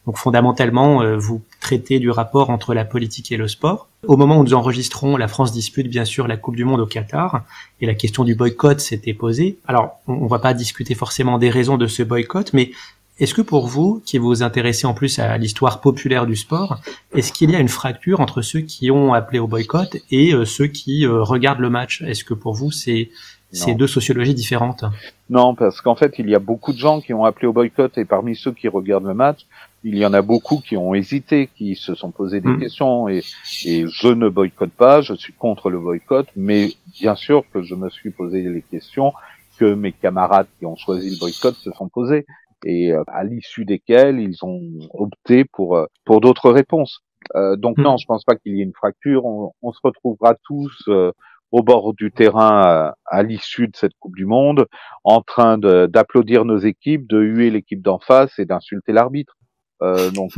Donc fondamentalement, euh, vous traitez du rapport entre la politique et le sport. Au moment où nous enregistrons, la France dispute bien sûr la Coupe du Monde au Qatar et la question du boycott s'était posée. Alors, on, ne va pas discuter forcément des raisons de ce boycott, mais est-ce que pour vous, qui vous intéressez en plus à l'histoire populaire du sport, est-ce qu'il y a une fracture entre ceux qui ont appelé au boycott et euh, ceux qui euh, regardent le match? Est-ce que pour vous, c'est c'est deux sociologies différentes? Non, parce qu'en fait, il y a beaucoup de gens qui ont appelé au boycott et parmi ceux qui regardent le match, il y en a beaucoup qui ont hésité, qui se sont posé des hmm. questions et, et je ne boycotte pas, je suis contre le boycott, mais bien sûr que je me suis posé les questions que mes camarades qui ont choisi le boycott se sont posées et euh, à l'issue desquelles ils ont opté pour euh, pour d'autres réponses. Euh, donc hmm. non, je pense pas qu'il y ait une fracture. On, on se retrouvera tous au bord du terrain à, l'issue de cette Coupe du Monde, en train d'applaudir nos équipes, de huer l'équipe d'en face et d'insulter l'arbitre. Euh, donc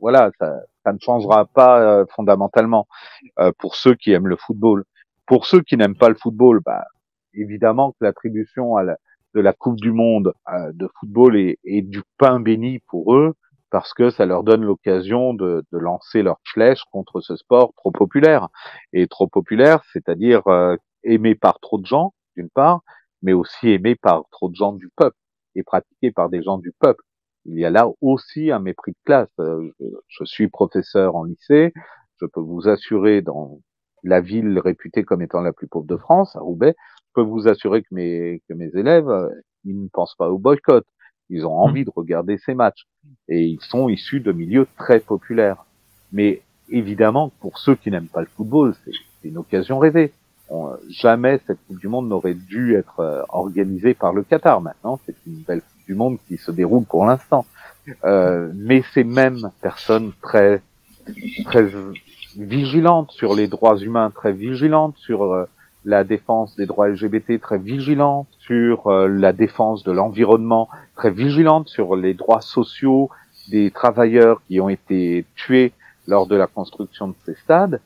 voilà, ça, ça, ne changera pas fondamentalement pour ceux qui aiment le football. Pour ceux qui n'aiment pas le football, bah, évidemment que l'attribution à la, de la Coupe du Monde euh, de football est, du pain béni pour eux parce que ça leur donne l'occasion de, lancer leur flèche contre ce sport trop populaire. Et trop populaire, c'est-à-dire euh, aimé par trop de gens, d'une part, mais aussi aimé par trop de gens du peuple et pratiqué par des gens du peuple. Il y a là aussi un mépris de classe. Euh, je, je suis professeur en lycée, je peux vous assurer dans la ville réputée comme étant la plus pauvre de France, à Roubaix, peux vous assurer que mes, que mes élèves, euh, ils ne pensent pas au boycott. Ils ont envie de regarder ces matchs. Et ils sont issus de milieux très populaires. Mais évidemment, pour ceux qui n'aiment pas le football, c'est une occasion rêvée. Jamais cette Coupe du Monde n'aurait dû être euh, organisée par le Qatar. Maintenant, c'est une belle Coupe du Monde qui se déroule pour l'instant. Euh, mais ces mêmes personnes très très vigilantes sur les droits humains, très vigilantes sur euh, la défense des droits LGBT très vigilante, sur euh, la défense de l'environnement très vigilante, sur les droits sociaux des travailleurs qui ont été tués lors de la construction de ces stades,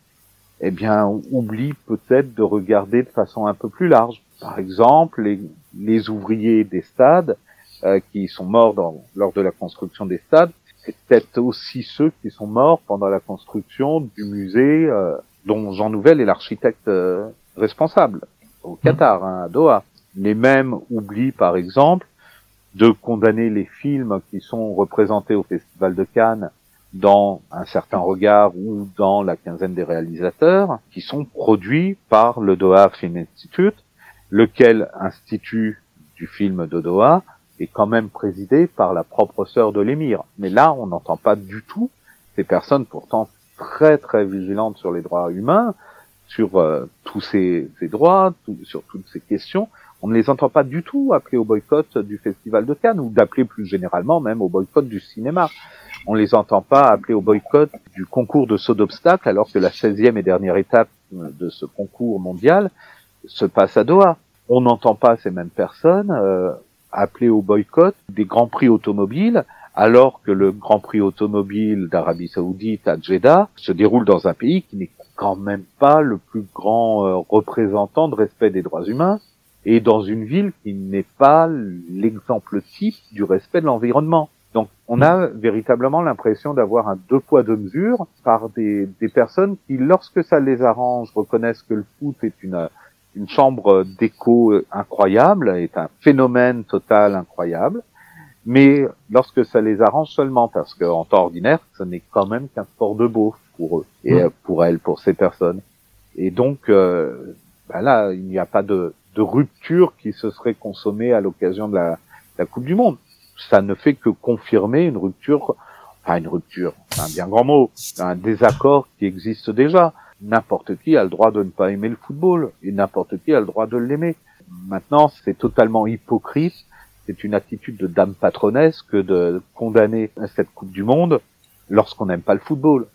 eh bien, on oublie peut-être de regarder de façon un peu plus large. Par exemple, les, les ouvriers des stades euh, qui sont morts dans, lors de la construction des stades, c'est peut-être aussi ceux qui sont morts pendant la construction du musée euh, dont Jean Nouvel est l'architecte responsable au Qatar, hein, à Doha. Les mêmes oublient, par exemple, de condamner les films qui sont représentés au Festival de Cannes dans un certain regard ou dans la quinzaine des réalisateurs, qui sont produits par le Doha Film Institute, lequel institut du film de Doha est quand même présidé par la propre sœur de l'émir. Mais là, on n'entend pas du tout ces personnes pourtant très très vigilantes sur les droits humains, sur euh, tous ces, ces droits, sur toutes ces questions. On ne les entend pas du tout appeler au boycott du Festival de Cannes ou d'appeler plus généralement même au boycott du cinéma. On les entend pas appeler au boycott du concours de saut d'obstacles alors que la 16e et dernière étape de ce concours mondial se passe à Doha. On n'entend pas ces mêmes personnes euh, appeler au boycott des grands prix automobiles alors que le Grand Prix automobile d'Arabie Saoudite à Jeddah se déroule dans un pays qui n'est quand même pas le plus grand euh, représentant de respect des droits humains et dans une ville qui n'est pas l'exemple type du respect de l'environnement. Donc on a véritablement l'impression d'avoir un deux poids deux mesures par des, des, personnes qui, lorsque ça les arrange, reconnaissent que le foot est une, une chambre d'écho incroyable, est un phénomène total incroyable, mais lorsque ça les arrange seulement, parce qu'en temps ordinaire, ce n'est quand même qu'un sport de beau pour eux et mmh. pour elles, pour ces personnes. Et donc euh, ben là, il n'y a pas de, de, rupture qui se serait consommée à l'occasion de la, la, Coupe du Monde. Ça ne fait que confirmer une rupture, enfin une rupture, c'est un bien grand mot, un désaccord qui existe déjà. N'importe qui a le droit de ne pas aimer le football et n'importe qui a le droit de l'aimer. Maintenant, c'est totalement hypocrite c'est une attitude de dame patronesse que de condamner cette Coupe du Monde lorsqu'on n'aime pas le football.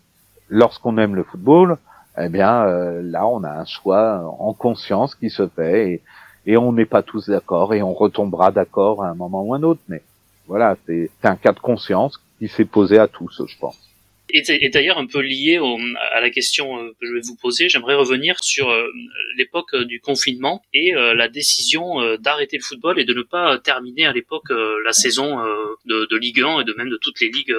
Lorsqu'on aime le football, eh bien euh, là on a un choix en conscience qui se fait et, et on n'est pas tous d'accord et on retombera d'accord à un moment ou un autre. Mais voilà, c'est un cas de conscience qui s'est posé à tous, je pense. Et, d'ailleurs un peu lié à la question euh, que je vais vous poser, j'aimerais revenir sur euh, l'époque euh, du confinement et la décision d'arrêter le football et de ne pas terminer à l'époque la saison de, Ligue 1 et de même de toutes les ligues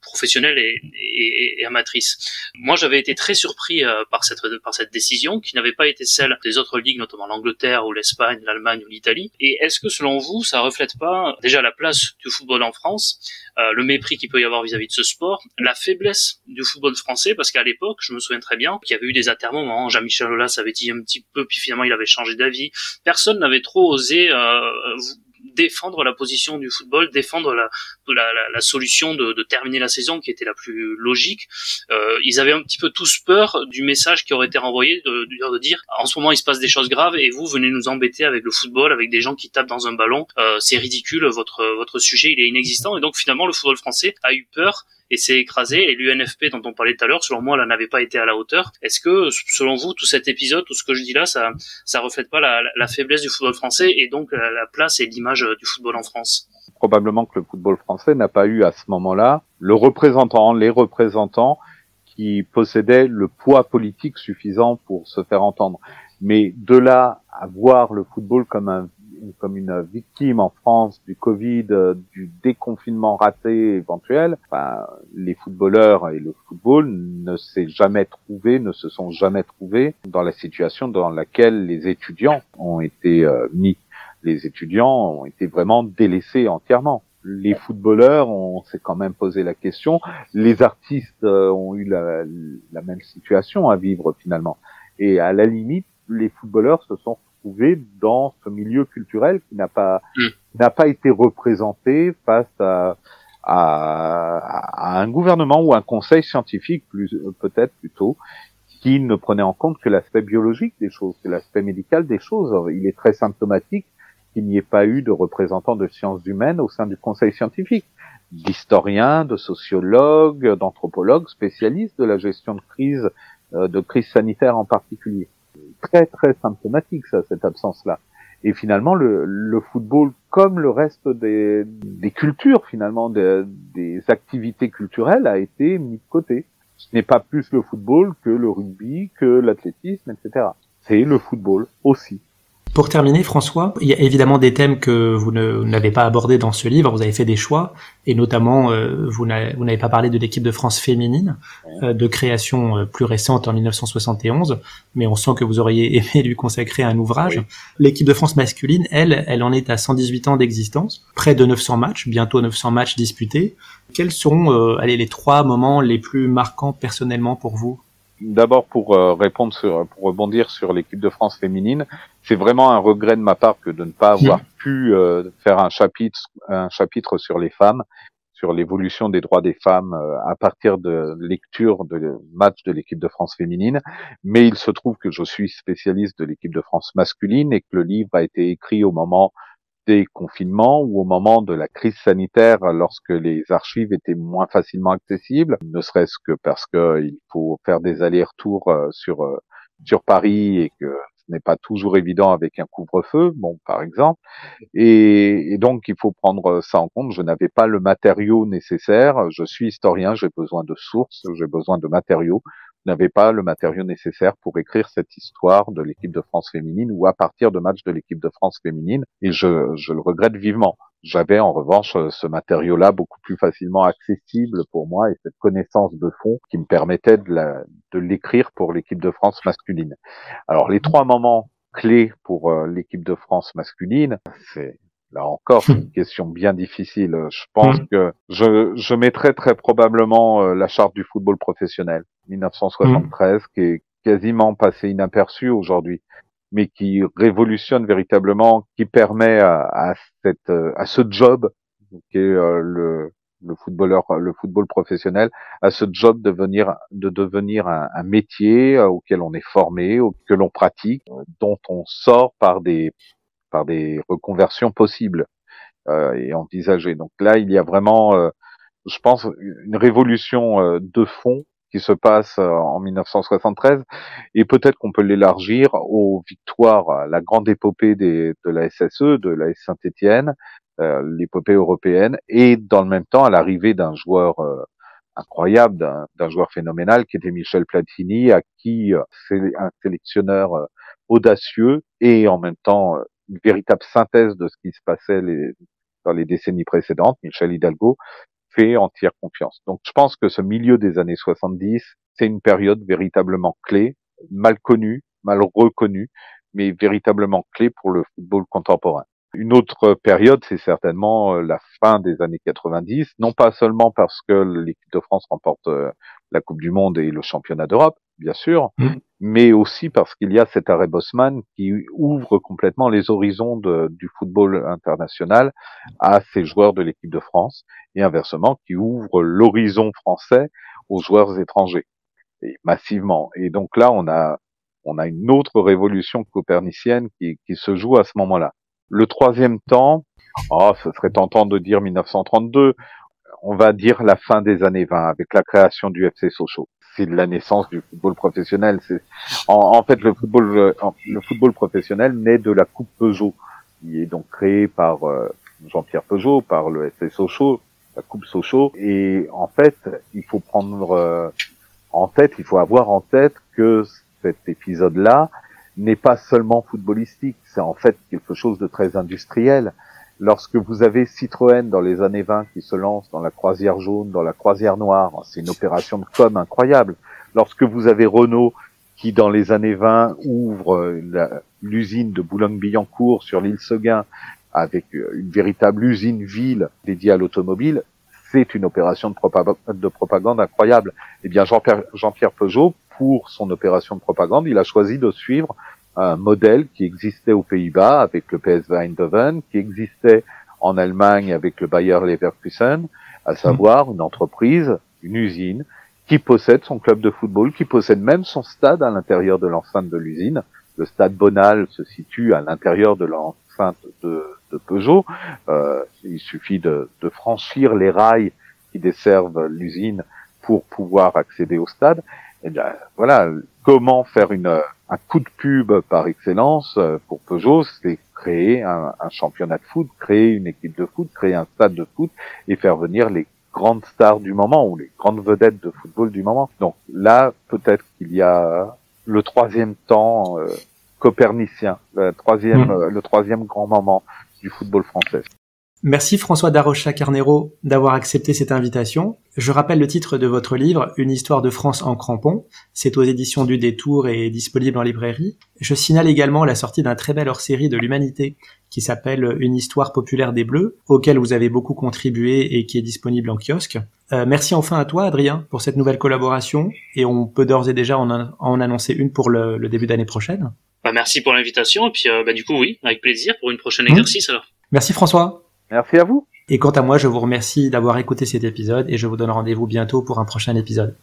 professionnelles et, et, et amatrices. Moi, j'avais été très surpris par cette par cette décision qui n'avait pas été celle des autres ligues, notamment l'Angleterre ou l'Espagne, l'Allemagne ou l'Italie. Et est-ce que selon vous, ça reflète pas déjà la place du football en France, le mépris qu'il peut y avoir vis-à-vis -vis de ce sport, la faiblesse du football français parce qu'à l'époque, je me souviens très bien qu'il y avait eu des atermoiements. Jean-Michel Aulas avait dit un petit peu, puis finalement il avait changé d'avis. Personne n'avait trop osé euh, défendre la position du football, défendre la, la, la, solution de, de, terminer la saison qui était la plus logique. Euh, ils avaient un petit peu tous peur du message qui aurait été renvoyé de, de, dire en ce moment il se passe des choses graves et vous venez nous embêter avec le football, avec des gens qui tapent dans un ballon. Euh, c'est ridicule, votre votre sujet il est inexistant et donc finalement le football français a eu peur et s'est écrasé. Et l'UNFP dont on parlait tout à l'heure, selon moi, là n'avait pas été à la hauteur. Est-ce que, selon vous, tout cet épisode, tout ce que je dis là, ça, ça reflète pas la, la faiblesse du football français et donc la, la place et l'image euh, du football en France? Probablement que le football français n'a pas eu à ce moment-là le représentant, les représentants qui possédaient le poids politique suffisant pour se faire entendre. Mais de là à voir le football comme un comme une victime en France du Covid, euh, du déconfinement raté éventuel, les footballeurs et le football ne s'est jamais trouvé, ne se sont jamais trouvés dans la situation dans laquelle les étudiants ont été euh, mis. Les étudiants ont été vraiment délaissés entièrement les footballeurs, on s'est quand même posé la question. Les artistes euh, ont eu la, même situation à vivre finalement. Et à la limite, les footballeurs se sont dans ce milieu culturel qui n'a pas mm. n'a pas été représenté face à, à, un gouvernement ou un conseil scientifique plus peut-être plutôt qui ne prenait en compte que l'aspect biologique des choses, que l'aspect médical des choses. Il est très symptomatique qu'il n'y ait pas eu de représentants de sciences humaines au sein du conseil scientifique, d'historiens, de sociologues, d'anthropologues, spécialistes de la gestion de crise, euh, de crise sanitaire en particulier très très symptomatique ça, cette absence-là. Et finalement, le, football, comme le reste des, des cultures finalement, des, des, activités culturelles, a été mis de côté. Ce n'est pas plus le football que le rugby, que l'athlétisme, etc. C'est le football aussi. Pour terminer, François, il y a évidemment des thèmes que vous n'avez pas abordés dans ce livre. Vous avez fait des choix, et notamment, euh, vous n'avez pas parlé de l'équipe de France féminine, euh, de création euh, plus récente en 1971, mais on sent que vous auriez *laughs* aimé lui consacrer un ouvrage. L'équipe de France masculine, elle, elle en est à 118 ans d'existence, près de 900 matchs, bientôt 900 matchs disputés. Quels sont, allez, les trois moments les plus marquants personnellement pour vous? D'abord pour répondre sur, pour rebondir sur l'équipe de France féminine, c'est vraiment un regret de ma part que de ne pas avoir *laughs* pu euh, faire un chapitre, un chapitre sur les femmes, sur l'évolution des droits des femmes euh, à partir de lecture de matchs de l'équipe de France féminine. Mais il se trouve que je suis spécialiste de l'équipe de France masculine et que le livre a été écrit au moment des confinements ou au moment de la crise sanitaire lorsque les archives étaient moins facilement accessibles, ne serait-ce que parce qu'il faut faire des allers-retours euh, sur sur Paris et que n'est pas toujours évident avec un couvre-feu, bon, par exemple. Et, donc, il faut prendre ça en compte. Je n'avais pas le matériau nécessaire. Je suis historien, j'ai besoin de sources, j'ai besoin de matériaux. Je n'avais pas le matériau nécessaire pour écrire cette histoire de l'équipe de France féminine ou à partir de matchs de l'équipe de France féminine. Et je le regrette vivement. J'avais en revanche ce matériau-là beaucoup plus facilement accessible pour moi et cette connaissance de fond qui me permettait de l'écrire pour l'équipe de France masculine. Alors les trois moments clés pour euh, l'équipe de France masculine, c'est là encore une question bien difficile. Je pense mm. que je, je mettrais très probablement euh, la charte du football professionnel 1973 qui est quasiment passé inaperçu aujourd'hui mais qui révolutionne véritablement, qui permet à, à cette, à ce job qui est euh, le, le footballeur, le football professionnel, à ce job de devenir, de devenir un, un métier euh, auquel on est formé, que l'on pratique, dont on sort par des, par des reconversions possibles euh, et envisagées. Donc là, il y a vraiment, euh, je pense, une révolution de fond qui se passe euh, en 1973 et peut-être qu'on peut, l'élargir aux victoires, la grande épopée des, de la SSE, de la Saint-Étienne, euh, l'épopée européenne et dans le même temps à l'arrivée d'un joueur euh, incroyable, d'un joueur phénoménal qui était Michel Platini, à qui c'est un sélectionneur audacieux et en même temps une véritable synthèse de ce qui se passait les, dans les décennies précédentes, Michel Hidalgo, fait entière confiance. Donc je pense que ce milieu des années 70, c'est une période véritablement clé, mal connue, mal reconnue, mais véritablement clé pour le football contemporain. Une autre période, c'est certainement euh, la fin des années 90, non pas seulement parce que l'équipe de France remporte euh, la Coupe du Monde et le championnat d'Europe, bien sûr, mmh. mais aussi parce qu'il y a cet arrêt Bosman qui ouvre complètement les horizons de, du football international à ces joueurs de l'équipe de France et inversement qui ouvre l'horizon français aux joueurs étrangers et massivement. Et donc là, on a on a une autre révolution copernicienne qui, qui se joue à ce moment-là. Le troisième temps, oh, ce serait tentant de dire 1932, on va dire la fin des années 20 avec la création du FC Sochaux c'est la naissance du football professionnel. C'est en, fait le football le football professionnel naît de la Coupe Peugeot, qui est donc créée par euh, Jean-Pierre Peugeot, par le FC Sochaux, la Coupe Sochaux. Et en fait, il faut prendre euh, en tête, il faut avoir en tête que cet épisode-là n'est pas seulement footballistique, c'est en fait quelque chose de très industriel lorsque vous avez Citroën dans les années 20 qui se lance dans la croisière jaune, dans la croisière noire, c'est une opération de com incroyable. Lorsque vous avez Renault qui dans les années 20 ouvre l'usine de Boulogne-Billancourt sur l'île Seguin avec une véritable usine ville dédiée à l'automobile, c'est une opération de propagande, de propagande incroyable. Eh bien, Jean-Pierre Jean Peugeot, pour son opération de propagande, il a choisi de suivre un modèle qui existait aux Pays-Bas avec le PSV Eindhoven, qui existait en Allemagne avec le Bayer Leverkusen, à savoir une entreprise, une usine, qui possède son club de football, qui possède même son stade à l'intérieur de l'enceinte de l'usine. Le stade Bonal se situe à l'intérieur de l'enceinte de, de, Peugeot. Euh, il suffit de, de, franchir les rails qui desservent l'usine pour pouvoir accéder au stade. Et bien, voilà, comment faire une, un coup de pub par excellence euh, pour Peugeot, c'est créer un, un, championnat de foot, créer une équipe de foot, créer un stade de foot et faire venir les grandes stars du moment ou les grandes vedettes de football du moment. Donc là, peut-être qu'il y a le troisième temps euh, copernicien, le troisième, Mm. le troisième grand moment du football français. Merci François Darocha Carnero d'avoir accepté cette invitation. Je rappelle le titre de votre livre, Une histoire de France en crampon. C'est aux éditions du Détour et est disponible en librairie. Je signale également la sortie d'un très bel hors-série de l'humanité qui s'appelle Une histoire populaire des Bleus, auquel vous avez beaucoup contribué et qui est disponible en kiosque. Euh, merci enfin à toi, Adrien, pour cette nouvelle collaboration et on peut d'ores et déjà en, en annoncer une pour le, le début d'année prochaine. Bah, merci pour l'invitation et puis euh, bah, du coup oui, avec plaisir pour une prochaine Mmh. exercice alors. Merci François. Merci à vous. Et quant à moi, je vous remercie d'avoir écouté cet épisode et je vous donne rendez-vous bientôt pour un prochain épisode.